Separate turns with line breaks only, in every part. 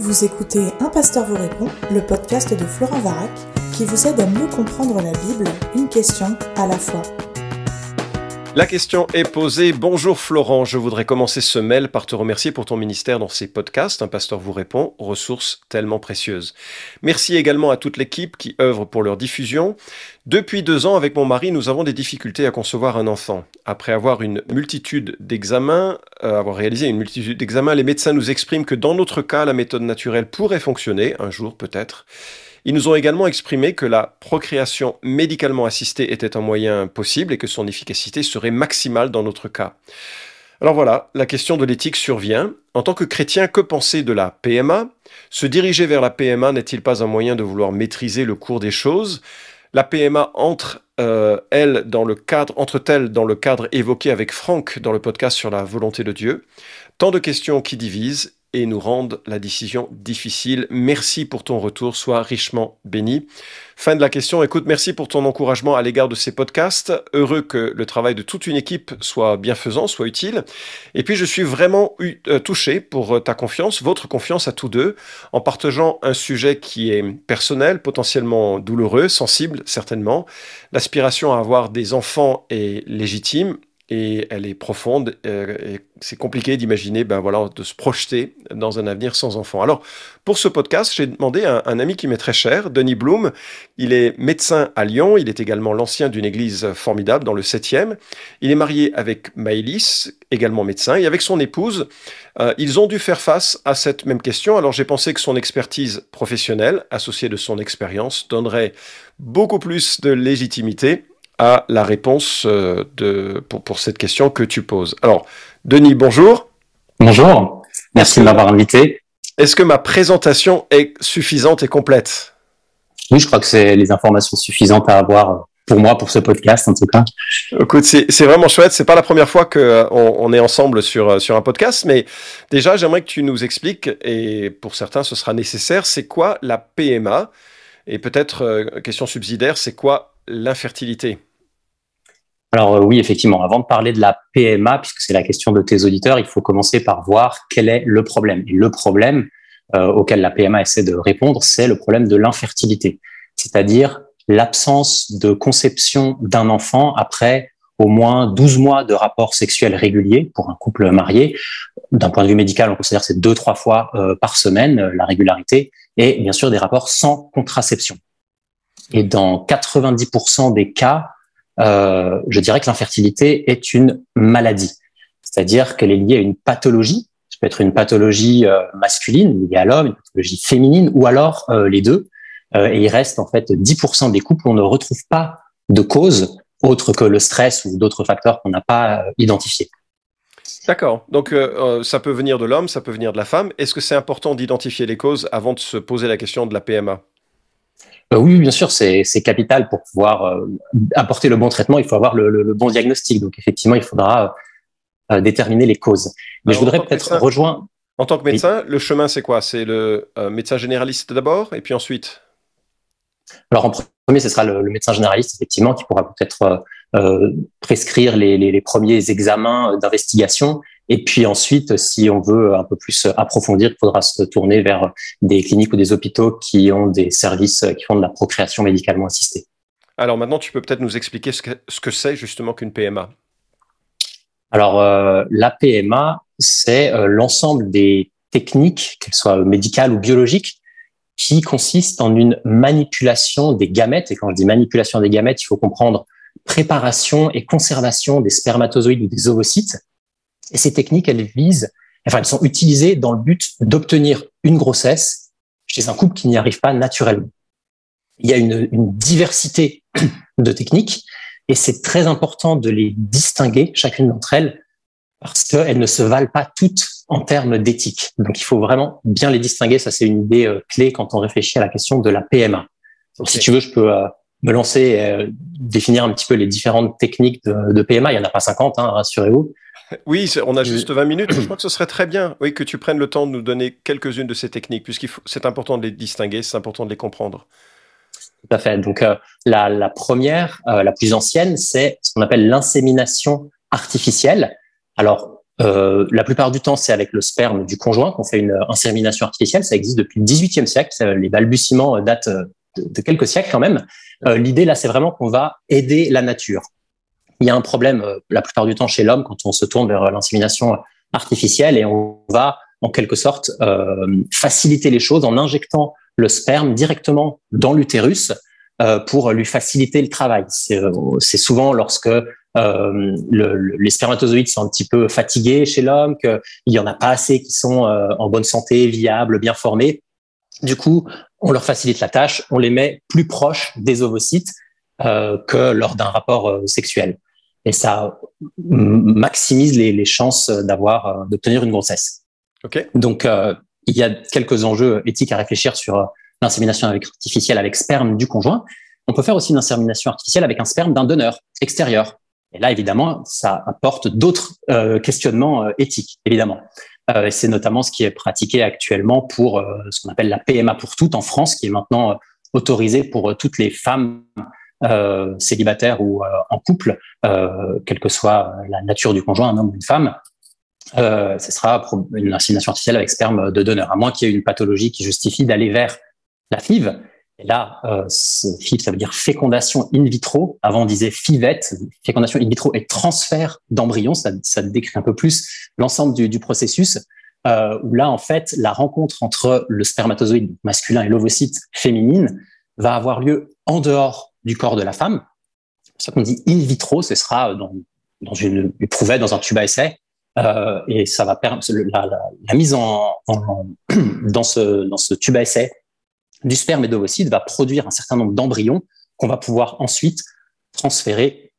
Vous écoutez Un pasteur vous répond, le podcast de Florent Varac, qui vous aide à mieux comprendre la Bible, une question à la fois.
La question est posée. Bonjour Florent, je voudrais commencer ce mail par te remercier pour ton ministère dans ces podcasts. Un pasteur vous répond, ressources tellement précieuses. Merci également à toute l'équipe qui œuvre pour leur diffusion. Depuis deux ans, avec mon mari, nous avons des difficultés à concevoir un enfant. Après avoir une multitude d'examens, euh, avoir réalisé une multitude d'examens, les médecins nous expriment que dans notre cas, la méthode naturelle pourrait fonctionner, un jour peut-être. Ils nous ont également exprimé que la procréation médicalement assistée était un moyen possible et que son efficacité serait maximale dans notre cas. Alors voilà, la question de l'éthique survient. En tant que chrétien, que penser de la PMA Se diriger vers la PMA n'est-il pas un moyen de vouloir maîtriser le cours des choses? La PMA entre euh, entre-t-elle dans le cadre évoqué avec Franck dans le podcast sur la volonté de Dieu? Tant de questions qui divisent et nous rendent la décision difficile. Merci pour ton retour, sois richement béni. Fin de la question. Écoute, merci pour ton encouragement à l'égard de ces podcasts. Heureux que le travail de toute une équipe soit bienfaisant, soit utile. Et puis, je suis vraiment euh, touché pour euh, ta confiance, votre confiance à tous deux, en partageant un sujet qui est personnel, potentiellement douloureux, sensible, certainement. L'aspiration à avoir des enfants est légitime et elle est profonde. Euh, et c'est compliqué d'imaginer, ben voilà, de se projeter dans un avenir sans enfant. Alors, pour ce podcast, j'ai demandé à un, ami qui m'est très cher, Denis Blum. Il est médecin à Lyon. Il est également l'ancien d'une église formidable dans le 7e. Il est marié avec Maëlys, également médecin, et avec son épouse. Euh, ils ont dû faire face à cette même question. Alors, j'ai pensé que son expertise professionnelle, associée de son expérience, donnerait beaucoup plus de légitimité à la réponse euh, de, pour, pour, cette question que tu poses. Alors, Denis, bonjour.
Bonjour, merci de m'avoir invité.
Est-ce que ma présentation est suffisante et complète?
Oui, je crois que c'est les informations suffisantes à avoir pour moi, pour ce podcast en tout cas.
Écoute, c'est vraiment chouette. C'est pas la première fois qu'on euh, on est ensemble sur, euh, sur un podcast, mais déjà, j'aimerais que tu nous expliques, et pour certains, ce sera nécessaire, c'est quoi la PMA Et peut-être, question subsidiaire, c'est quoi l'infertilité?
Alors euh, oui, effectivement, avant de parler de la PMA, puisque c'est la question de tes auditeurs, il faut commencer par voir quel est le problème. Et le problème euh, auquel la PMA essaie de répondre, c'est le problème de l'infertilité, c'est-à-dire l'absence de conception d'un enfant après au moins 12 mois de rapports sexuels réguliers pour un couple marié. D'un point de vue médical, on considère que c'est deux, trois fois euh, par semaine la régularité, et bien sûr des rapports sans contraception. Et dans 90% des cas, euh, je dirais que l'infertilité est une maladie, c'est-à-dire qu'elle est liée à une pathologie. Ça peut être une pathologie euh, masculine liée à l'homme, une pathologie féminine, ou alors euh, les deux. et il reste en fait 10% des couples où on ne retrouve pas de cause autre que le stress ou d'autres facteurs qu'on n'a pas identifiés.
D'accord. Donc ça peut venir de l'homme, ça peut venir de la femme. Est-ce que c'est important d'identifier les causes avant de se poser la question de la PMA
oui, bien sûr, c'est capital pour pouvoir euh, apporter le bon traitement. Il faut avoir le, bon diagnostic. Donc, effectivement, il faudra euh, déterminer les causes. Mais je voudrais peut-être rejoindre.
En tant que médecin, le chemin, c'est quoi? C'est le médecin généraliste d'abord, et puis ensuite?
Alors, en premier, ce sera le, médecin généraliste, effectivement, qui pourra peut-être prescrire les, les, premiers examens d'investigation et puis ensuite, si on veut un peu plus approfondir, il faudra se tourner vers des cliniques ou des hôpitaux qui ont des services qui font de la procréation médicalement assistée.
Alors maintenant, tu peux peut-être nous expliquer ce que c'est justement qu'une PMA.
Alors euh, la PMA, c'est euh, l'ensemble des techniques, qu'elles soient médicales ou biologiques, qui consistent en une manipulation des gamètes. Et quand je dis manipulation des gamètes, il faut comprendre préparation et conservation des spermatozoïdes ou des ovocytes et ces techniques, elles visent, enfin, elles sont utilisées dans le but d'obtenir une grossesse chez un couple qui n'y arrive pas naturellement. Il y a une, une diversité de techniques et c'est très important de les distinguer, chacune d'entre elles, parce qu'elles ne se valent pas toutes en termes d'éthique. Donc, il faut vraiment bien les distinguer. Ça, c'est une idée euh, clé quand on réfléchit à la question de la PMA. Donc, si tu veux, je peux euh, me lancer et euh, définir un petit peu les différentes techniques de, de PMA. Il y en a pas 50, hein, rassurez-vous.
Oui, on a juste 20 minutes. Je crois que ce serait très bien oui, que tu prennes le temps de nous donner quelques-unes de ces techniques, puisqu'il c'est important de les distinguer, c'est important de les comprendre.
Tout à fait. Donc, euh, la, première, euh, la plus ancienne, c'est ce qu'on appelle l'insémination artificielle. Alors, la plupart du temps, c'est avec le sperme du conjoint qu'on fait une insémination artificielle. Ça existe depuis le XVIIIe siècle. Les balbutiements datent de, quelques siècles quand même. L'idée là, c'est vraiment qu'on va aider la nature. Il y a un problème la plupart du temps chez l'homme quand on se tourne vers l'insémination artificielle et on va en quelque sorte faciliter les choses en injectant le sperme directement dans l'utérus euh, pour lui faciliter le travail. C'est euh, souvent lorsque euh, le, les spermatozoïdes sont un petit peu fatigués chez l'homme, qu'il y en a pas assez qui sont en bonne santé, viables, bien formés. Du coup, on leur facilite la tâche, on les met plus proches des ovocytes que lors d'un rapport sexuel. Et ça maximise les, les chances d'avoir d'obtenir une grossesse.
Okay.
Donc, il y a quelques enjeux éthiques à réfléchir sur l'insémination artificielle avec sperme du conjoint. On peut faire aussi une insémination artificielle avec un sperme d'un donneur extérieur. Et là, évidemment, ça apporte d'autres euh, questionnements euh, éthiques, évidemment. Euh, c'est notamment ce qui est pratiqué actuellement pour ce qu'on appelle la PMA pour toutes en France, qui est maintenant autorisée pour toutes les femmes célibataires ou en couple, quelle que soit la nature du conjoint, un homme ou une femme. ce sera une insémination artificielle avec sperme de donneur, à moins qu'il y ait une pathologie qui justifie d'aller vers la FIV. Et là, euh, ça veut dire fécondation in vitro. Avant, on disait FIVette, fécondation in vitro et transfert d'embryon. Ça, ça décrit un peu plus l'ensemble du, du, processus. Euh, où là, en fait, la rencontre entre le spermatozoïde masculin et l'ovocyte féminine va avoir lieu en dehors du corps de la femme. C'est pour ça qu'on dit in vitro, ce sera dans, dans une éprouvette, dans un tube à essai. Euh, et ça va permettre la, la, la, mise en, en, dans ce dans ce tube à essai du sperme et d'ovocytes va produire un certain nombre d'embryons qu'on va pouvoir ensuite transférer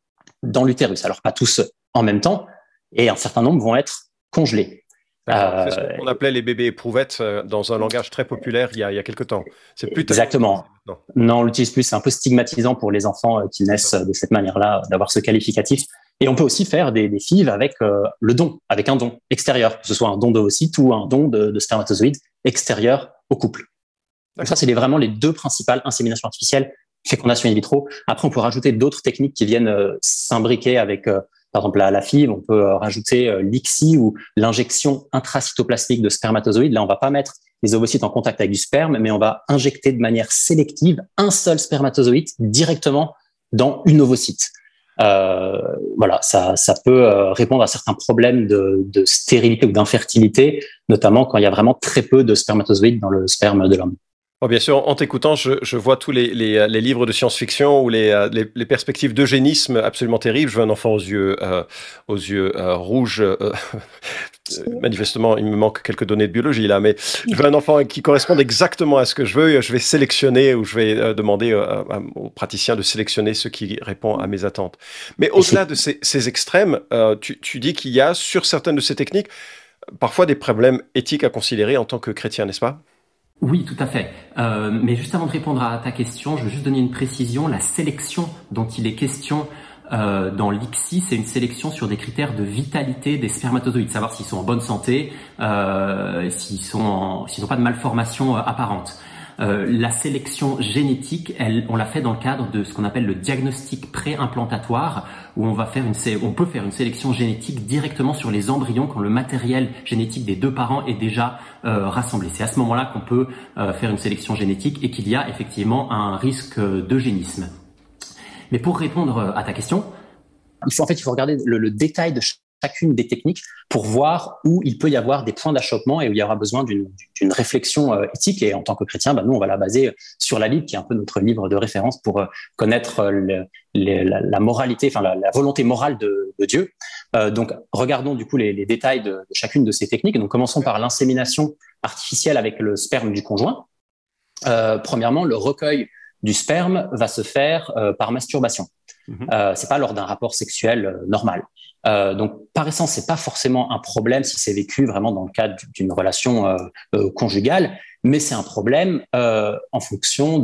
dans l'utérus. Alors pas tous en même temps, et un certain nombre vont être congelés.
Euh, c'est ce qu'on appelait les bébés éprouvettes euh, dans un langage très populaire il y a, il y a quelques temps.
C'est plus exactement. Non, non on l'utilise plus. C'est un peu stigmatisant pour les enfants euh, qui naissent de cette manière-là d'avoir ce qualificatif. Et on peut aussi faire des, des FIV avec le don, avec un don extérieur, que ce soit un don d'ovocytes ou un don de, de spermatozoïdes extérieur au couple. Donc ça, c'est vraiment les deux principales inséminations artificielles, fécondation in vitro. Après, on peut rajouter d'autres techniques qui viennent euh, s'imbriquer avec, euh, par exemple, la, la FIV. On peut euh, rajouter l'ICSI ou l'injection intracytoplasmique de spermatozoïdes. Là, on va pas mettre les ovocytes en contact avec du sperme, mais on va injecter de manière sélective un seul spermatozoïde directement dans une ovocyte. Euh, voilà, ça, ça peut répondre à certains problèmes de, de stérilité ou d'infertilité, notamment quand il y a vraiment très peu de spermatozoïdes dans le sperme de l'homme.
Oh, bien sûr, en t'écoutant, je, je, vois tous les, les, euh, les livres de science-fiction ou les, euh, les, les, perspectives d'eugénisme absolument terribles. Je veux un enfant aux yeux, euh, aux yeux euh, rouges. Euh, manifestement, il me manque quelques données de biologie là, mais je veux un enfant qui corresponde exactement à ce que je veux. Je vais sélectionner ou je vais demander aux praticiens de sélectionner ce qui répond à mes attentes. Mais au-delà de ces, ces extrêmes, tu, tu dis qu'il y a sur certaines de ces techniques parfois des problèmes éthiques à considérer en tant que chrétien, n'est-ce pas?
Oui, tout à fait. Euh, mais juste avant de répondre à ta question, je veux juste donner une précision. La sélection dont il est question euh, dans l'ICSI, c'est une sélection sur des critères de vitalité des spermatozoïdes, savoir s'ils sont en bonne santé, euh, s'ils n'ont pas de malformation euh, apparente. Euh, la sélection génétique, elle, on l'a fait dans le cadre de ce qu'on appelle le diagnostic pré-implantatoire, où on va faire une, on peut faire une sélection génétique directement sur les embryons quand le matériel génétique des deux parents est déjà euh, rassemblé. C'est à ce moment-là qu'on peut euh, faire une sélection génétique et qu'il y a effectivement un risque d'eugénisme. Mais pour répondre à ta question,
il faut en fait il faut regarder le, le détail de chacune des techniques pour voir où il peut y avoir des points d'achoppement et où il y aura besoin d'une réflexion euh, éthique. Et en tant que chrétien, bah, nous, on va la baser sur la Bible, qui est un peu notre livre de référence pour euh, connaître euh, le, la, la, moralité, enfin la, la, volonté morale de, de Dieu. Euh, donc, regardons du coup les, les détails de, de, chacune de ces techniques. Donc, commençons par l'insémination artificielle avec le sperme du conjoint. Euh, premièrement, le recueil du sperme va se faire par masturbation. Mmh. Euh, c'est pas lors d'un rapport sexuel normal. Euh, donc, par essence, c'est pas forcément un problème si c'est vécu vraiment dans le cadre d'une relation euh, euh, conjugale, mais c'est un problème en fonction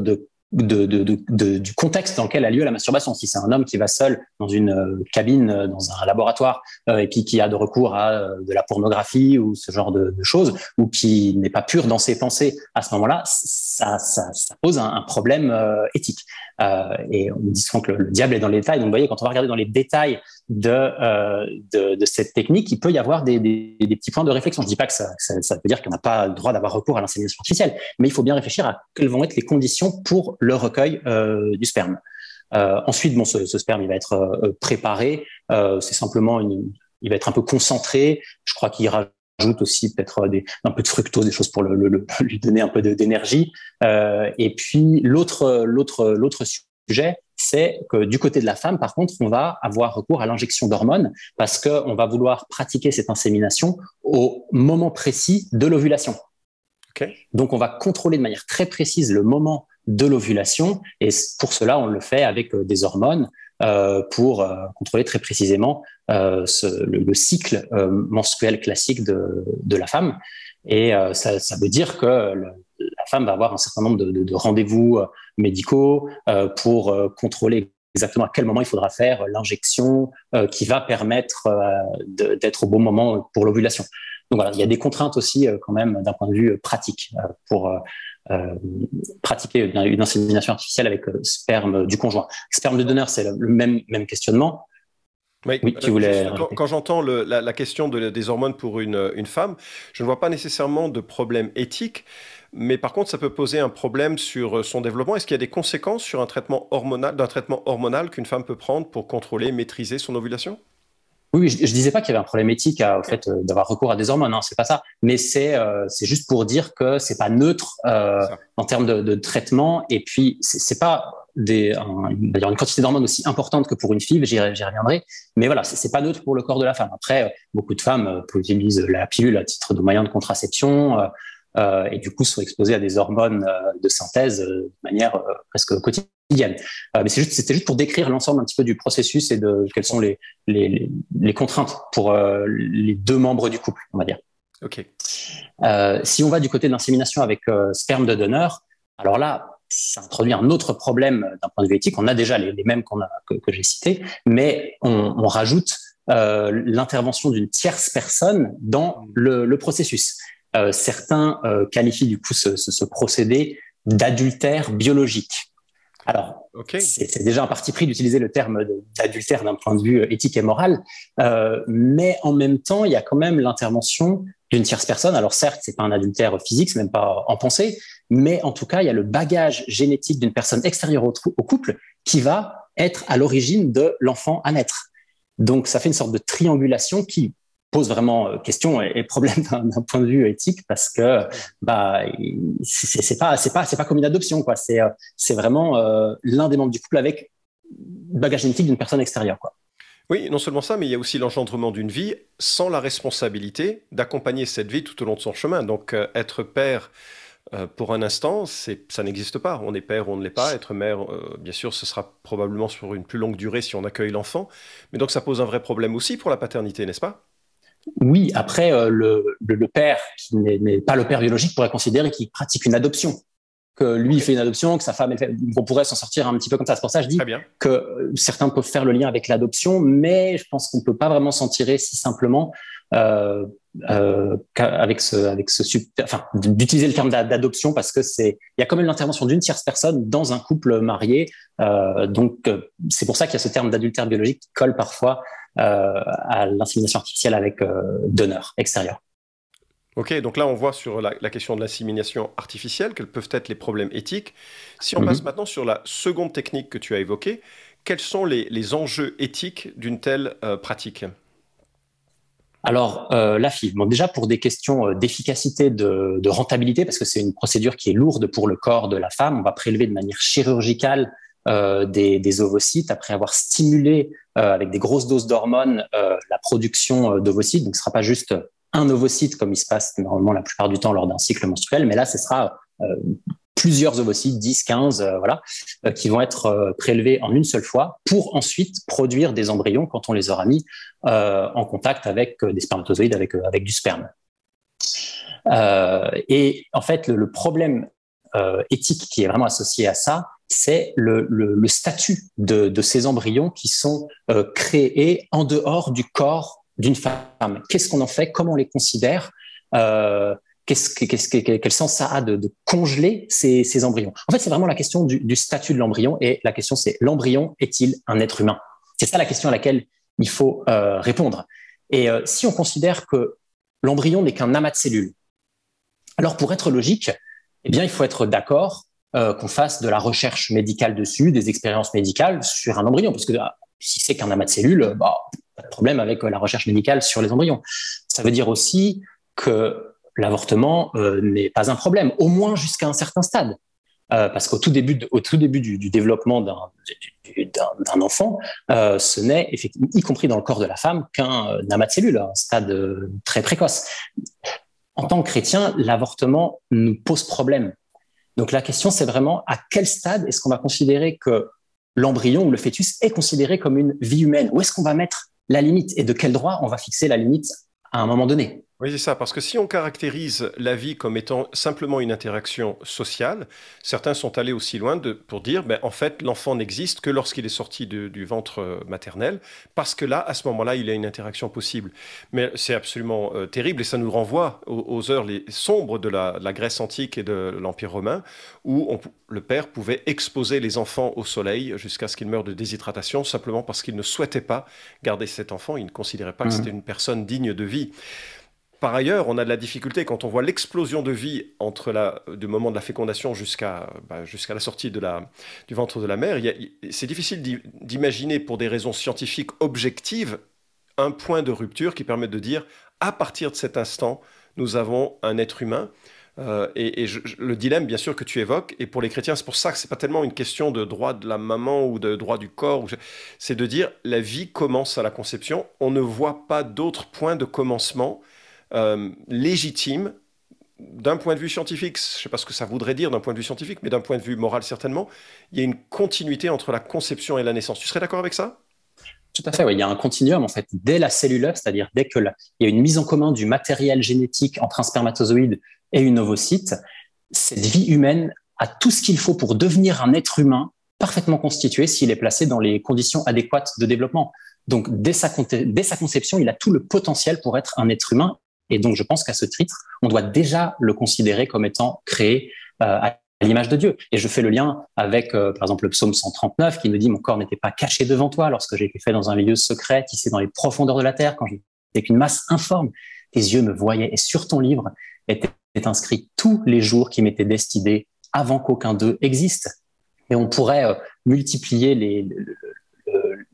du contexte dans lequel a lieu la masturbation. Si c'est un homme qui va seul dans une cabine, dans un laboratoire, et puis qui a de recours à de la pornographie ou ce genre de, choses, ou qui n'est pas pur dans ses pensées à ce moment-là, ça, pose un, problème éthique. et on dit souvent que le, diable est dans les détails. Donc, vous voyez, quand on va regarder dans les détails de, de, cette technique, il peut y avoir des, des, des, petits points de réflexion. Je dis pas que ça, ça, ça veut dire qu'on n'a pas le droit d'avoir recours à l'insémination artificielle, mais il faut bien réfléchir à quelles vont être les conditions pour le recueil euh, du sperme. Euh, ensuite, bon, ce, sperme, il va être euh, préparé. c'est simplement une, il va être un peu concentré. Je crois qu'il rajoute aussi peut-être un peu de fructose, des choses pour le, lui donner un peu d'énergie. et puis l'autre, l'autre sujet, c'est que du côté de la femme, par contre, on va avoir recours à l'injection d'hormones parce qu'on va vouloir pratiquer cette insémination au moment précis de l'ovulation. Donc, on va contrôler de manière très précise le moment de l'ovulation. Et pour cela, on le fait avec euh, des hormones euh, pour euh, contrôler très précisément euh, ce, le, le, cycle menstruel classique de, de, la femme. Et ça, ça, veut dire que la femme va avoir un certain nombre de, de, de rendez-vous médicaux pour contrôler exactement à quel moment il faudra faire l'injection qui va permettre d'être au bon moment pour l'ovulation. Donc voilà, il y a des contraintes aussi quand même d'un point de vue pratique pour euh, pratiquer une insémination artificielle avec euh, sperme du conjoint. Sperme de donneur, c'est le, même, même questionnement.
Oui, tu voulais... Quand, j'entends la, la, question de, des hormones pour une, une, femme, je ne vois pas nécessairement de problème éthique, mais par contre, ça peut poser un problème sur euh, son développement. Est-ce qu'il y a des conséquences sur un traitement hormonal, d'un traitement hormonal qu'une femme peut prendre pour contrôler, maîtriser son ovulation?
Oui, je, je disais pas qu'il y avait un problème éthique au fait euh, d'avoir recours à des hormones, non, c'est pas ça. Mais c'est euh, c'est juste pour dire que c'est pas neutre euh, en termes de, de, traitement. Et puis c'est pas des une quantité d'hormones aussi importante que pour une fille, j'y reviendrai. Mais voilà, c'est pas neutre pour le corps de la femme. Après, beaucoup de femmes utilisent la pilule à titre de moyen de contraception. Euh, et du coup sont exposés à des hormones de synthèse de manière presque quotidienne euh, mais c'est juste, c'était juste pour décrire l'ensemble un petit peu du processus et de quelles sont les, les, les contraintes pour euh, les deux membres du couple, on va dire.
Ok.
Euh, si on va du côté de l'insémination avec euh, sperme de donneur, alors là, ça introduit un autre problème d'un point de vue éthique. On a déjà les, les mêmes qu'on a, que, que j'ai cités, mais on, on rajoute euh, l'intervention d'une tierce personne dans le, le processus. Euh, certains qualifient du coup ce, ce, ce procédé d'adultère biologique. Alors, c'est déjà un parti pris d'utiliser le terme d'adultère d'un point de vue euh, éthique et moral, euh, mais en même temps, il y a quand même l'intervention d'une tierce personne. Alors certes, c'est pas un adultère physique, c'est même pas en pensée, mais en tout cas, il y a le bagage génétique d'une personne extérieure au, au couple qui va être à l'origine de l'enfant à naître. Donc, ça fait une sorte de triangulation qui pose vraiment euh, question et, problème d'un point de vue éthique parce que bah c'est pas c'est pas c'est pas comme une adoption quoi c'est euh, c'est vraiment euh, l'un des membres du couple avec bagage génétique d'une personne extérieure quoi.
Oui, non seulement ça, mais il y a aussi l'engendrement d'une vie sans la responsabilité d'accompagner cette vie tout au long de son chemin. Donc être père pour un instant, ça n'existe pas. On est père ou on ne l'est pas. Être mère, bien sûr, ce sera probablement sur une plus longue durée si on accueille l'enfant. Mais donc ça pose un vrai problème aussi pour la paternité, n'est-ce pas?
Oui, après, euh, le, le, père, qui n'est pas le père biologique, pourrait considérer qu'il pratique une adoption. Que lui, il fait une adoption, que sa femme, fait... on pourrait s'en sortir un petit peu comme ça. C'est pour ça que je dis que euh, certains peuvent faire le lien avec l'adoption, mais je pense qu'on ne peut pas vraiment s'en tirer si simplement euh, euh, avec ce, avec ce, enfin, d'utiliser le terme d'adoption parce que c'est, il y a quand même l'intervention d'une tierce personne dans un couple marié. Euh, donc, c'est pour ça qu'il y a ce terme d'adultère biologique qui colle parfois à l'insémination artificielle avec euh, donneur extérieur.
Ok, donc là on voit sur la, question de l'insémination artificielle quels peuvent être les problèmes éthiques. Si on mhm. passe maintenant sur la seconde technique que tu as évoquée, quels sont les, enjeux éthiques d'une telle euh, pratique?
Alors, euh, la FIV, bon, déjà pour des questions d'efficacité, de, de, rentabilité, parce que c'est une procédure qui est lourde pour le corps de la femme, on va prélever de manière chirurgicale euh, des, des, ovocytes après avoir stimulé euh, avec des grosses doses d'hormones euh, la production d'ovocytes. Donc, ce sera pas juste un ovocyte comme il se passe normalement la plupart du temps lors d'un cycle menstruel, mais là, ce sera plusieurs ovocytes, 10, 15, voilà, qui vont être prélevés en une seule fois pour ensuite produire des embryons quand on les aura mis en contact avec des spermatozoïdes, avec, avec du sperme. et en fait, le, le problème éthique qui est vraiment associé à ça, c'est le, statut de, ces embryons qui sont euh, créés en dehors du corps d'une femme. Qu'est-ce qu'on en fait? Comment on les considère? Euh, quel sens ça a de, congeler ces, embryons? En fait, c'est vraiment la question du, statut de l'embryon et la question c'est l'embryon est-il un être humain? C'est ça la question à laquelle il faut euh, répondre. Et si on considère que l'embryon n'est qu'un amas de cellules, alors pour être logique, eh bien, il faut être d'accord euh, qu'on fasse de la recherche médicale dessus, des expériences médicales sur un embryon, parce que ah, si c'est qu'un amas de cellules, bah, pas de problème avec la recherche médicale sur les embryons. Ça veut dire aussi que l'avortement n'est pas un problème, au moins jusqu'à un certain stade. Euh, parce qu'au tout début, tout début du, développement d'un enfant, euh, ce n'est, y compris dans le corps de la femme, qu'un euh, amas de cellules, un stade euh, très précoce. En tant que chrétien, l'avortement nous pose problème. Donc la question, c'est vraiment à quel stade est-ce qu'on va considérer que l'embryon ou le fœtus est considéré comme une vie humaine? Où est-ce qu'on va mettre la limite? Et de quel droit on va fixer la limite à un moment donné?
Oui, c'est ça, parce que si on caractérise la vie comme étant simplement une interaction sociale, certains sont allés aussi loin de, pour dire, ben, en fait, l'enfant n'existe que lorsqu'il est sorti du ventre euh, maternel, parce que là, à ce moment-là, il y a une interaction possible. Mais c'est absolument euh, terrible, et ça nous renvoie aux, heures les sombres de la, Grèce antique et de l'Empire romain, où le père pouvait exposer les enfants au soleil jusqu'à ce qu'ils meurent de déshydratation, simplement parce qu'il ne souhaitait pas garder cet enfant, il ne considérait pas que mmh. c'était une personne digne de vie. Par ailleurs, on a de la difficulté quand on voit l'explosion de vie entre la, du moment de la fécondation jusqu'à bah, la sortie du ventre de la mère. C'est difficile d'imaginer pour des raisons scientifiques objectives un point de rupture qui permet de dire à partir de cet instant, nous avons un être humain. Euh, et, le dilemme, bien sûr, que tu évoques, et pour les chrétiens, c'est pour ça que c'est pas tellement une question de droit de la maman ou de droit du corps, c'est de dire la vie commence à la conception, on ne voit pas d'autre point de commencement euh, légitime d'un point de vue scientifique, je ne sais pas ce que ça voudrait dire d'un point de vue scientifique, mais d'un point de vue moral certainement, il y a une continuité entre la conception et la naissance. Tu serais d'accord avec ça?
Tout à fait, il y a un continuum en fait dès la cellule c'est-à-dire dès que il y a une mise en commun du matériel génétique entre un spermatozoïde et une ovocyte, cette vie humaine a tout ce qu'il faut pour devenir un être humain parfaitement constitué s'il est placé dans les conditions adéquates de développement. Donc dès sa conception, il a tout le potentiel pour être un être humain et donc, je pense qu'à ce titre, on doit déjà le considérer comme étant créé euh, à l'image de Dieu. Et je fais le lien avec, euh, par exemple, le psaume 139 qui nous dit Mon corps n'était pas caché devant toi lorsque j'ai été fait dans un lieu secret, tissé dans les profondeurs de la terre, quand j'étais qu'une masse informe. Tes yeux me voyaient. Et sur ton livre étaient inscrits tous les jours qui m'étaient destinés avant qu'aucun d'eux existe. Et on pourrait euh, multiplier les,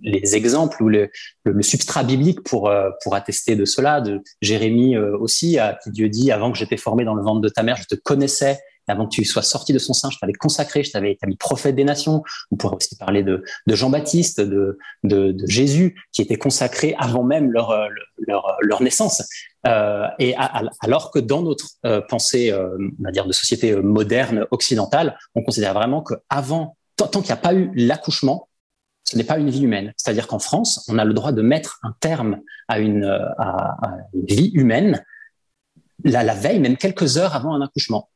les exemples ou le, le, substrat biblique pour, euh, pour attester de cela, de Jérémie euh, aussi, à qui Dieu dit, avant que j'étais formé dans le ventre de ta mère, je te connaissais, avant que tu sois sorti de son sein, je t'avais consacré, je t'avais établi prophète des nations. On pourrait aussi parler de, de Jean-Baptiste, de, de, de, Jésus, qui était consacré avant même leur, euh, leur, leur naissance. Euh, et alors que dans notre pensée, on va dire de société moderne occidentale, on considère vraiment que avant, tant qu'il n'y a pas eu l'accouchement, ce n'est pas une vie humaine. C'est-à-dire qu'en France, on a le droit de mettre un terme à une, à, une vie humaine la, la, veille, même quelques heures avant un accouchement.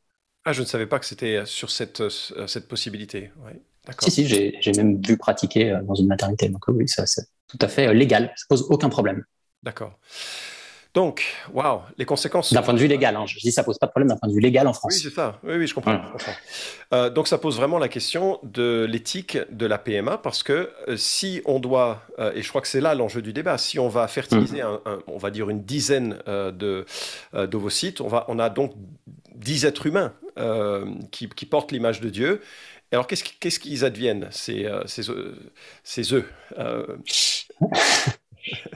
Ah, je ne savais pas que c'était sur cette, euh, cette possibilité. Ouais,
si, si, j'ai même vu pratiquer euh, dans une maternité. Donc oui, c'est tout à fait euh, légal. Ça pose aucun problème.
D'accord. Donc, waouh, les conséquences.
D'un point de vue légal, hein. je dis ça pose pas de problème d'un point de vue légal en France.
Oui, c'est ça. Oui, oui, je comprends. Euh, donc, ça pose vraiment la question de l'éthique de la PMA parce que euh, si on doit, euh, et je crois que c'est là l'enjeu du débat, si on va fertiliser, mm. un, on va dire une dizaine de d'ovocytes, on va, on a donc dix êtres humains qui, qui, portent l'image de Dieu. Alors, qu'est-ce qu'ils adviennent, ces, ces, ces œufs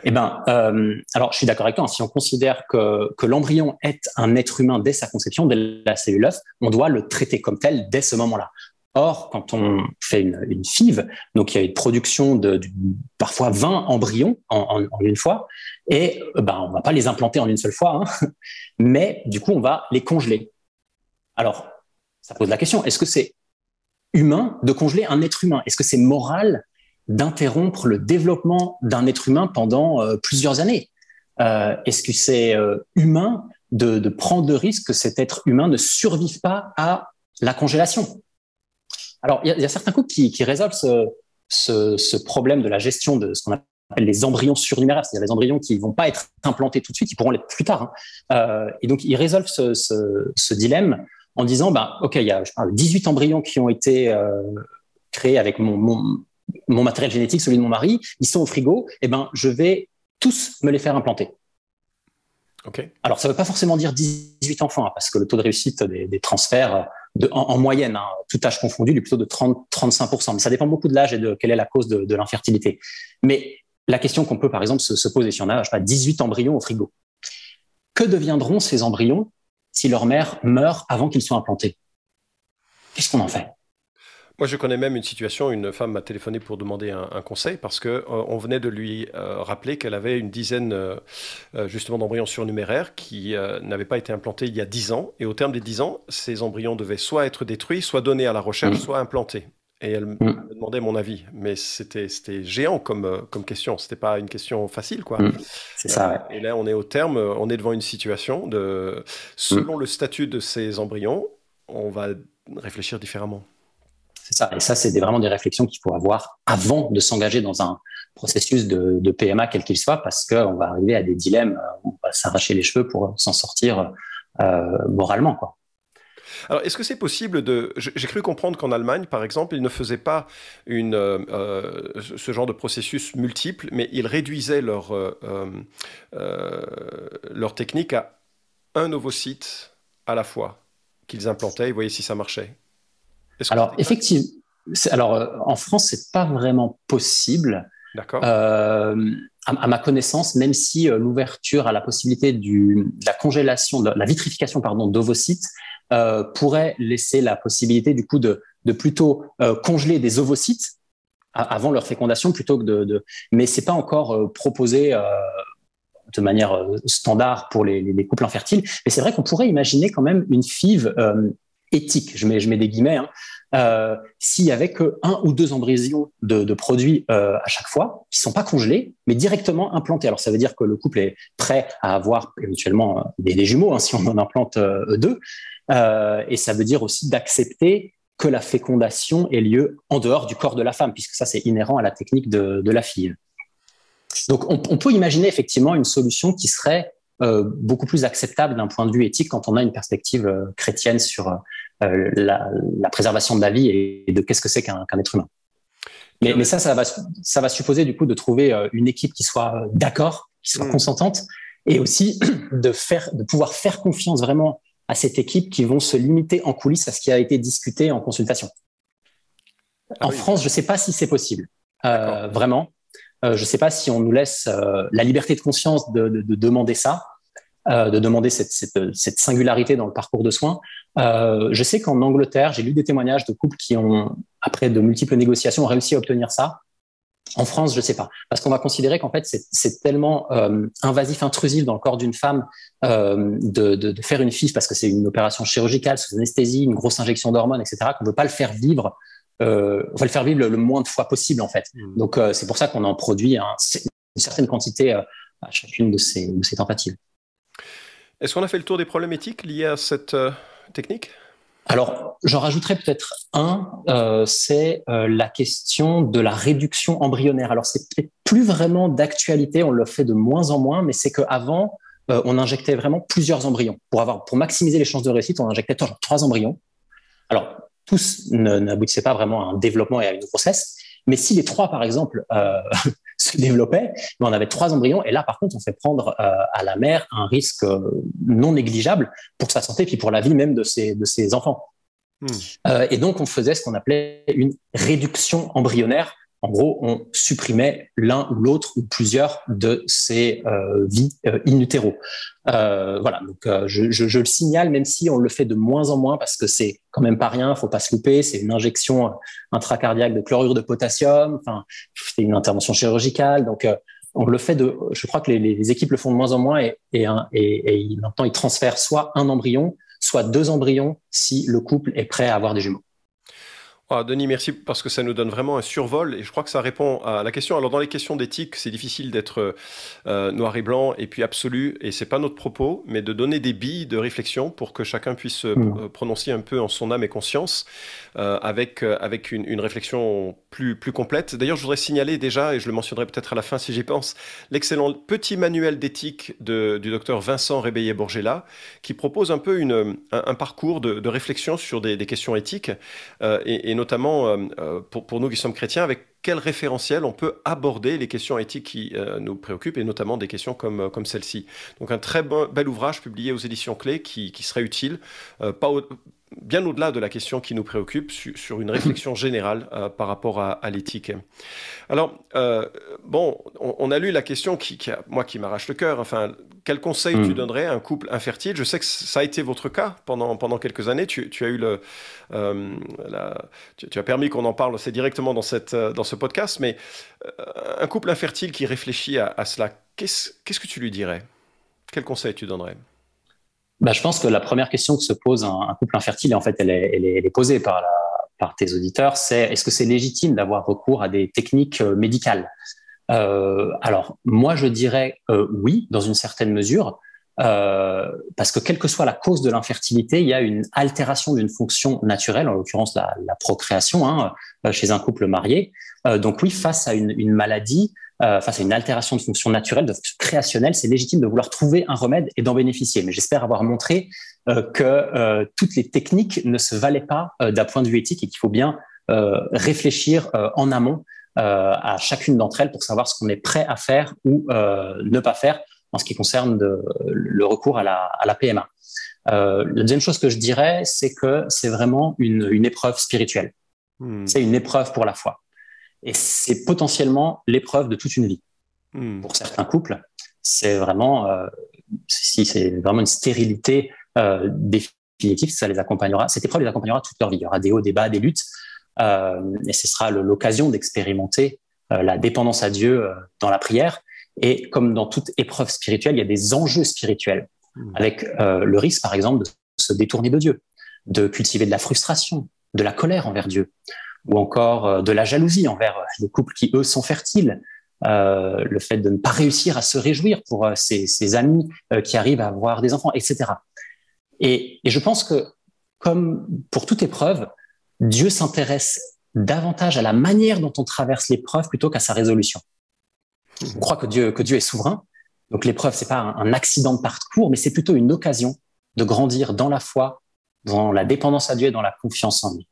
Eh ben, euh, alors je suis d'accord avec toi. Hein. Si on considère que, que l'embryon est un être humain dès sa conception, dès la cellule œuf, on doit le traiter comme tel dès ce moment-là. Or, quand on fait une, une FIV, donc il y a une production de, parfois 20 embryons en, une fois, et ben on va pas les implanter en une seule fois, hein, mais du coup on va les congeler. Alors, ça pose la question est-ce que c'est humain de congeler un être humain? Est-ce que c'est moral d'interrompre le développement d'un être humain pendant euh, plusieurs années. Euh, est-ce que c'est euh, humain de, prendre le risque que cet être humain ne survive pas à la congélation? Alors, il y, a certains couples qui, résolvent ce, problème de la gestion de ce qu'on appelle les embryons surnuméraires, c'est-à-dire les embryons qui vont pas être implantés tout de suite, ils pourront l'être plus tard. Hein. Et donc, ils résolvent ce, dilemme en disant, bah, OK, il y a je parle, 18 embryons qui ont été créés avec mon, mon, matériel génétique, celui de mon mari, ils sont au frigo, eh ben, je vais tous me les faire implanter.
Okay.
Alors, ça ne veut pas forcément dire 18 enfants, hein, parce que le taux de réussite des, des transferts, de, en, en, moyenne, hein, tout âge confondu, est plutôt de 30-35%. Mais ça dépend beaucoup de l'âge et de quelle est la cause de, de l'infertilité. Mais la question qu'on peut, par exemple, se, se, poser, si on a je sais pas, 18 embryons au frigo, que deviendront ces embryons si leur mère meurt avant qu'ils soient implantés? Qu'est-ce qu'on en fait?
Moi, je connais même une situation, une femme m'a téléphoné pour demander un, un conseil parce que euh, on venait de lui euh, rappeler qu'elle avait une dizaine euh, justement d'embryons surnuméraires qui n'avaient pas été implantés il y a 10 ans. Et au terme des 10 ans, ces embryons devaient soit être détruits, soit donnés à la recherche, mmh. soit implantés. Et elle mmh. me demandait mon avis, mais c'était c'était géant comme comme question. C'était pas une question facile, quoi. Mmh.
C'est ça.
Ouais. Et là, on est au terme, on est devant une situation de selon le statut de ces embryons, on va réfléchir différemment.
Et ça, c'est vraiment des réflexions qu'il faut avoir avant de s'engager dans un processus de, PMA, quel qu'il soit, parce qu'on va arriver à des dilemmes, on va s'arracher les cheveux pour s'en sortir euh, moralement.
Alors, est-ce que c'est possible de... J'ai cru comprendre qu'en Allemagne, par exemple, ils ne faisaient pas euh, ce genre de processus multiple, mais ils réduisaient leur, euh, euh, leur technique à un ovocyte à la fois qu'ils implantaient et voyaient si ça marchait.
Alors, effectivement, alors, euh, en France, c'est pas vraiment possible.
D'accord.
Euh, à, à, ma connaissance, même si euh, l'ouverture à la possibilité du, de la congélation, de la vitrification pardon, d'ovocytes euh, pourrait laisser la possibilité du coup de, de plutôt congeler des ovocytes avant leur fécondation plutôt que de. de... Mais c'est pas encore proposé de manière standard pour les, les, les couples infertiles. Mais c'est vrai qu'on pourrait imaginer quand même une FIV éthique, je mets, je mets des guillemets, hein, euh, s'il y avait que un ou deux embryons de, produits euh, à chaque fois, qui sont pas congelés, mais directement implantés. Alors ça veut dire que le couple est prêt à avoir éventuellement euh, des, des jumeaux, hein, si on en implante euh, deux, et ça veut dire aussi d'accepter que la fécondation ait lieu en dehors du corps de la femme, puisque ça c'est inhérent à la technique de, la fille. Donc on, peut imaginer effectivement une solution qui serait beaucoup plus acceptable d'un point de vue éthique quand on a une perspective chrétienne sur la, la, préservation de la vie et de qu'est-ce que c'est qu'un qu être humain. Mais, mais, ça, ça va, ça va supposer du coup de trouver une équipe qui soit d'accord, qui soit mmh. consentante, et aussi de faire, de pouvoir faire confiance vraiment à cette équipe qui vont se limiter en coulisses à ce qui a été discuté en consultation. Ah, en oui. France, je ne sais pas si c'est possible, euh, vraiment. Euh, je ne sais pas si on nous laisse euh, la liberté de conscience de, de, de demander ça, euh, de demander cette, cette, cette, singularité dans le parcours de soins. Euh, je sais qu'en Angleterre, j'ai lu des témoignages de couples qui ont, après de multiples négociations, réussi à obtenir ça. En France, je ne sais pas, parce qu'on va considérer qu'en fait, c'est tellement euh, invasif, intrusif dans le corps d'une femme euh, de, de, de, faire une FIV parce que c'est une opération chirurgicale sous anesthésie, une grosse injection d'hormones, etc., qu'on ne veut pas le faire vivre euh, on va le faire vivre le, le, moins de fois possible en fait. Mmh. Donc c'est pour ça qu'on en produit un, une certaine quantité à chacune de ces, de ces tentatives.
Est-ce qu'on a fait le tour des problèmes éthiques liés à cette euh, technique
alors, j'en rajouterais peut-être un, euh, c'est euh, la question de la réduction embryonnaire. Alors, c'est peut-être plus vraiment d'actualité, on le fait de moins en moins, mais c'est qu'avant, euh, on injectait vraiment plusieurs embryons. Pour, avoir, pour maximiser les chances de réussite, on injectait toujours trois embryons. Alors, tous n'aboutissaient pas vraiment à un développement et à une grossesse. Mais si les trois, par exemple, euh, se développaient, on avait trois embryons, et là, par contre, on fait prendre euh, à la mère un risque euh, non négligeable pour sa santé, puis pour la vie même de ses, de ses enfants. Hmm. Euh, et donc, on faisait ce qu'on appelait une réduction embryonnaire en gros, on supprimait l'un ou l'autre ou plusieurs de ces euh, vies euh. Euh, voilà, donc euh, je, je, je, le signale, même si on le fait de moins en moins parce que c'est quand même pas rien, faut pas se louper. C'est une injection intracardiaque de chlorure de potassium. Enfin, c'est une intervention chirurgicale, donc euh, on le fait de. Je crois que les, les, équipes le font de moins en moins et, et, et, et maintenant ils transfèrent soit un embryon, soit deux embryons si le couple est prêt à avoir des jumeaux.
Ah, Denis, merci parce que ça nous donne vraiment un survol et je crois que ça répond à la question. Alors dans les questions d'éthique, c'est difficile d'être euh, noir et blanc et puis absolu et c'est pas notre propos, mais de donner des billes de réflexion pour que chacun puisse euh, mm. prononcer un peu en son âme et conscience euh, avec avec une, une, réflexion plus plus complète. D'ailleurs, je voudrais signaler déjà et je le mentionnerai peut-être à la fin si j'y pense, l'excellent petit manuel d'éthique du docteur Vincent Rébeillé-Borgella qui propose un peu une, un, parcours de, de, réflexion sur des, des questions éthiques et, et notamment euh, euh, pour, pour, nous qui sommes chrétiens, avec quel référentiel on peut aborder les questions éthiques qui euh, nous préoccupent et notamment des questions comme, comme celle-ci. Donc un très bon, bel ouvrage publié aux éditions Clés qui, qui serait utile, pas bien au-delà de la question qui nous préoccupe, sur une réflexion générale euh, par rapport à, à l'éthique. Alors, euh, bon, on, a lu la question qui, qui a, moi, qui m'arrache le cœur. Enfin, quel conseil tu hmm. donnerais à un couple infertile? Je sais que ça a été votre cas pendant, pendant quelques années. Tu, tu as eu le, euh, la, tu, tu, as permis qu'on en parle, c'est directement dans, cette, dans ce podcast, mais euh, un couple infertile qui réfléchit à, cela, qu'est-ce que tu lui dirais? Quel conseil tu donnerais?
Bah, je pense que la première question que se pose un, couple infertile, et en fait, elle est, elle est, posée par, par tes auditeurs, c'est est-ce que c'est légitime d'avoir recours à des techniques euh, médicales? Euh, Alors, moi, je dirais oui, dans une certaine mesure, euh, parce que quelle que soit la cause de l'infertilité, il y a une altération d'une fonction naturelle, en l'occurrence la, procréation, hein, euh, chez un couple marié. donc oui, face à une, maladie, euh, face à une altération de fonction naturelle, de fonction créationnelle, c'est légitime de vouloir trouver un remède et d'en bénéficier. Mais j'espère avoir montré euh, que euh, toutes les techniques ne se valaient pas euh, d'un point de vue éthique et qu'il faut bien euh, réfléchir en amont à chacune d'entre elles pour savoir ce qu'on est prêt à faire ou ne pas faire en ce qui concerne de, le recours à la, à la PMA. la deuxième chose que je dirais, c'est que c'est vraiment une, une épreuve spirituelle. Hmm. C'est une épreuve pour la foi. Et c'est potentiellement l'épreuve de toute une vie. Hmm. Pour certains couples, c'est vraiment, euh, si c'est vraiment une stérilité euh, définitive, ça les accompagnera. Cette épreuve les accompagnera toute leur vie. Il y aura des hauts, des bas, des luttes, euh, et ce sera l'occasion d'expérimenter euh, la dépendance à Dieu euh, dans la prière. Et comme dans toute épreuve spirituelle, il y a des enjeux spirituels, hmm. avec euh, le risque, par exemple, de se détourner de Dieu, de cultiver de la frustration, de la colère envers Dieu, ou encore euh, de la jalousie envers euh, les couples qui, eux, sont fertiles. Euh, le fait de ne pas réussir à se réjouir pour ses, ses, amis qui arrivent à avoir des enfants, etc. Et, et, je pense que, comme pour toute épreuve, Dieu s'intéresse davantage à la manière dont on traverse l'épreuve plutôt qu'à sa résolution. On croit que Dieu, que Dieu est souverain. Donc l'épreuve, c'est pas un, accident de parcours, mais c'est plutôt une occasion de grandir dans la foi, dans la dépendance à Dieu et dans la confiance en lui.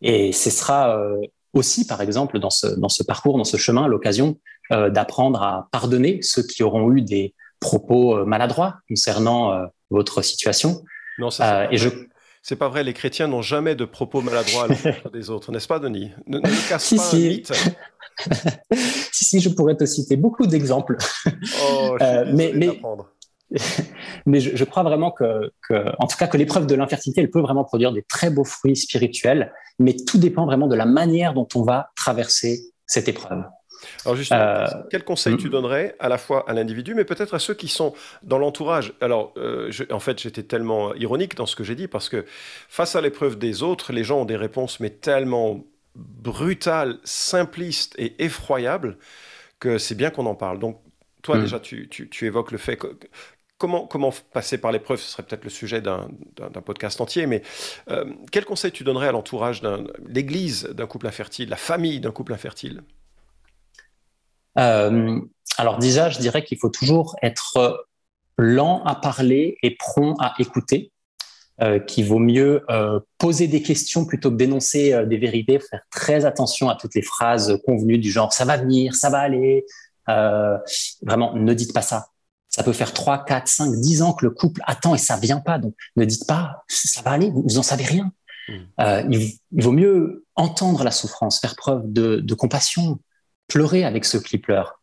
Et ce sera euh, aussi, par exemple, dans ce, dans ce parcours, dans ce chemin, l'occasion euh, d'apprendre à pardonner ceux qui auront eu des propos euh, maladroits concernant votre situation.
Non, ça, et je c'est pas vrai, les chrétiens n'ont jamais de propos maladroits à l'encontre des autres, n'est-ce pas, Denis? Ne, ne casse
si,
pas
si.
un mythe.
si, si, je pourrais te citer beaucoup d'exemples.
Oh, euh, mais, mais,
mais je, je, crois vraiment que, que, en tout cas, que l'épreuve de l'infertilité, elle peut vraiment produire des très beaux fruits spirituels, mais tout dépend vraiment de la manière dont on va traverser cette épreuve.
Alors justement, euh, quel conseil tu donnerais à la fois à l'individu, mais peut-être à ceux qui sont dans l'entourage? Alors, euh, je, en fait, j'étais tellement ironique dans ce que j'ai dit parce que face à l'épreuve des autres, les gens ont des réponses mais tellement brutales, simplistes et effroyables que c'est bien qu'on en parle. Donc, toi, mmh. déjà, tu, tu, tu, évoques le fait que comment, comment passer par l'épreuve Ce serait peut-être le sujet d'un podcast entier, mais euh, quel conseil tu donnerais à l'entourage de l'Église d'un couple infertile, la famille d'un couple infertile?
Alors déjà, je dirais qu'il faut toujours être lent à parler et prompt à écouter. Euh, qu'il vaut mieux euh, poser des questions plutôt que d'énoncer euh, des vérités, faire très attention à toutes les phrases convenues du genre ça va venir, ça va aller. Euh, vraiment, ne dites pas ça. Ça peut faire 3, 4, 5, 10 ans que le couple attend et ça vient pas. Donc, ne dites pas, ça va aller, vous en savez rien. Mmh. Euh, il, il, vaut mieux entendre la souffrance, faire preuve de, de compassion, pleurer avec ceux qui pleurent.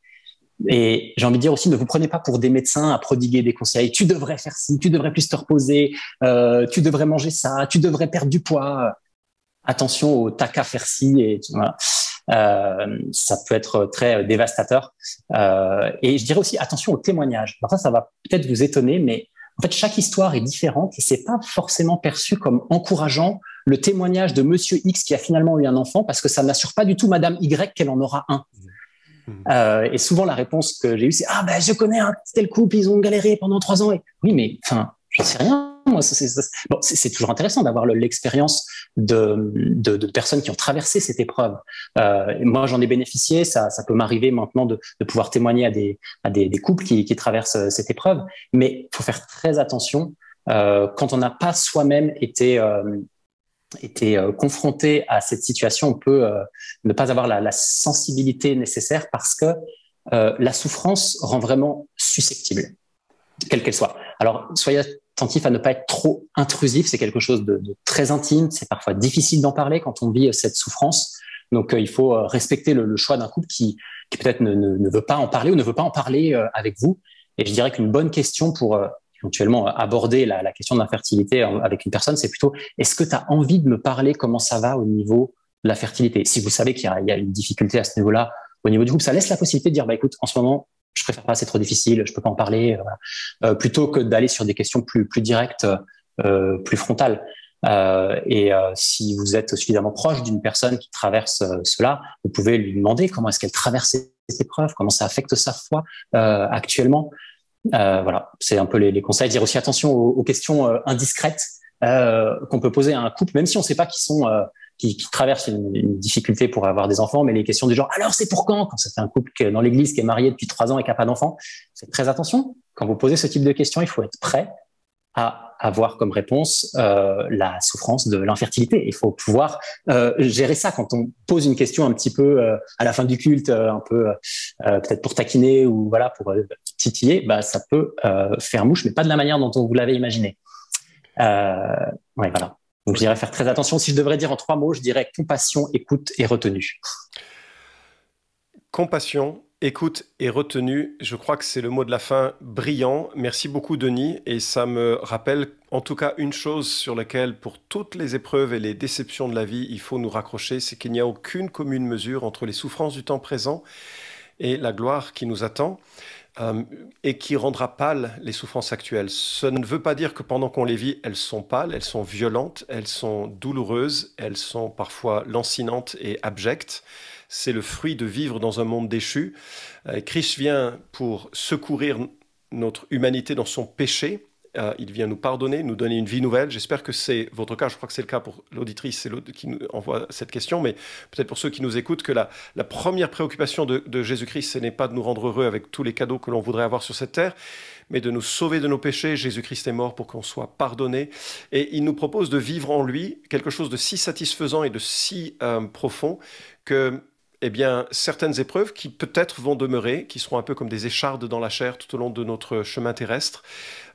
Et j'ai envie de dire aussi, ne vous prenez pas pour des médecins à prodiguer des conseils. Tu devrais faire ci, tu devrais plus te reposer, euh, tu devrais manger ça, tu devrais perdre du poids. Attention au taca faire ci et voilà. Euh, ça peut être très dévastateur. Euh, et je dirais aussi attention aux témoignages. Alors ça, ça va peut-être vous étonner, mais en fait, chaque histoire est différente et c'est pas forcément perçu comme encourageant le témoignage de Monsieur X qui a finalement eu un enfant parce que ça n'assure pas du tout Madame Y qu'elle en aura un. Mmh. Euh, et souvent la réponse que j'ai eue c'est ah ben je connais un tel couple ils ont galéré pendant trois ans et oui mais enfin j'en sais rien moi c'est toujours intéressant d'avoir l'expérience de, de, de, personnes qui ont traversé cette épreuve euh, moi j'en ai bénéficié ça, ça peut m'arriver maintenant de, de, pouvoir témoigner à des à des, des couples qui, qui traversent euh, cette épreuve mais il faut faire très attention euh, quand on n'a pas soi-même été euh, été euh, confronté à cette situation, on peut ne pas avoir la, sensibilité nécessaire parce que la souffrance rend vraiment susceptible, quelle qu'elle soit. Alors, soyez attentif à ne pas être trop intrusif. C'est quelque chose de, très intime. C'est parfois difficile d'en parler quand on vit cette souffrance. Donc, il faut respecter le, choix d'un couple qui, peut-être ne, veut pas en parler ou ne veut pas en parler avec vous. Et je dirais qu'une bonne question pour éventuellement aborder la, question de l'infertilité avec une personne, c'est plutôt est-ce que tu as envie de me parler comment ça va au niveau de la fertilité? Si vous savez qu'il y, a une difficulté à ce niveau-là, au niveau du groupe, ça laisse la possibilité de dire bah écoute, en ce moment, je préfère pas, c'est trop difficile, je peux pas en parler, euh, euh, plutôt que d'aller sur des questions plus directes, euh, plus frontales. Et si vous êtes suffisamment proche d'une personne qui traverse cela, vous pouvez lui demander comment est-ce qu'elle traverse cette épreuve, comment ça affecte sa foi actuellement. Euh, voilà, c'est un peu les, les, conseils. Dire aussi attention aux, questions euh, indiscrètes euh, qu'on peut poser à un couple, même si on ne sait pas qu'ils sont qui, qui, traversent une, difficulté pour avoir des enfants, mais les questions du genre alors c'est pour quand? Quand c'est un couple dans l'église qui est marié depuis trois ans et qui n'a pas d'enfant, c'est très attention. Quand vous posez ce type de questions, il faut être prêt à avoir comme réponse euh, la souffrance de l'infertilité. Il faut pouvoir euh, gérer ça quand on pose une question un petit peu euh, à la fin du culte, un peu peut-être pour taquiner ou voilà pour titiller. Bah, ça peut faire mouche, mais pas de la manière dont on vous l'avait imaginé. ouais, voilà. Donc je dirais faire très attention. Si je devrais dire en trois mots, je dirais compassion, écoute et retenue.
Compassion, Écoute et retenue, je crois que c'est le mot de la fin brillant. Merci beaucoup Denis et ça me rappelle en tout cas une chose sur laquelle pour toutes les épreuves et les déceptions de la vie il faut nous raccrocher, c'est qu'il n'y a aucune commune mesure entre les souffrances du temps présent et la gloire qui nous attend. Euh, et qui rendra pâles les souffrances actuelles. Ce ne veut pas dire que pendant qu'on les vit, elles sont pâles, elles sont violentes, elles sont douloureuses, elles sont parfois lancinantes et abjectes c'est le fruit de vivre dans un monde déchu. Euh, Christ vient pour secourir notre humanité dans son péché. Euh, il vient nous pardonner, nous donner une vie nouvelle. J'espère que c'est votre cas. Je crois que c'est le cas pour l'auditrice qui nous envoie cette question, mais peut-être pour ceux qui nous écoutent, que la, la première préoccupation de, Jésus-Christ, ce n'est pas de nous rendre heureux avec tous les cadeaux que l'on voudrait avoir sur cette terre, mais de nous sauver de nos péchés. Jésus-Christ est mort pour qu'on soit pardonné. Et il nous propose de vivre en lui quelque chose de si satisfaisant et de si euh, profond que eh bien, certaines épreuves qui peut-être vont demeurer, qui seront un peu comme des échardes dans la chair tout au long de notre chemin terrestre,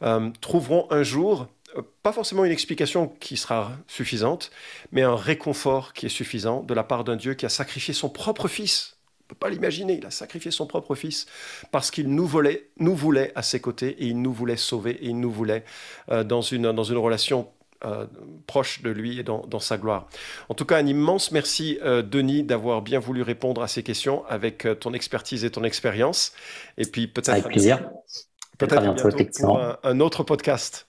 euh, trouveront un jour euh, pas forcément une explication qui sera suffisante, mais un réconfort qui est suffisant de la part d'un Dieu qui a sacrifié son propre Fils. On ne peut pas l'imaginer, il a sacrifié son propre Fils parce qu'il nous voulait, nous voulait à ses côtés et il nous voulait sauver et il nous voulait euh, dans, une, dans une relation euh, proche de lui et dans, dans, sa gloire. En tout cas, un immense merci, euh, Denis, d'avoir bien voulu répondre à ces questions avec euh, ton expertise et ton expérience. Et puis peut-être
avec plaisir.
Peut-être bientôt, bientôt pour un, un autre podcast.